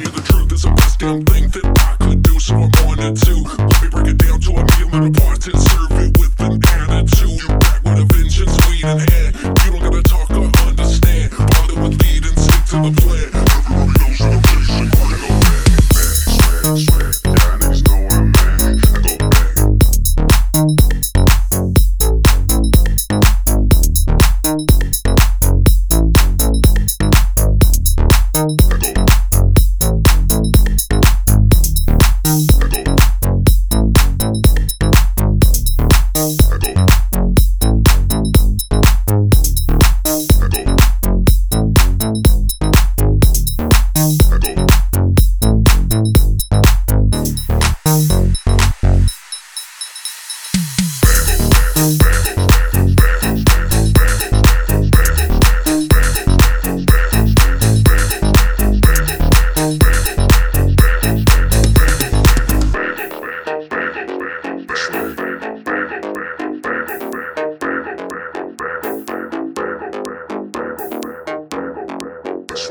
you the truth, is the best damn thing that I could do, so I wanted to. Let me break it down to a meal and a part and serve it with an attitude.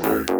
Slate.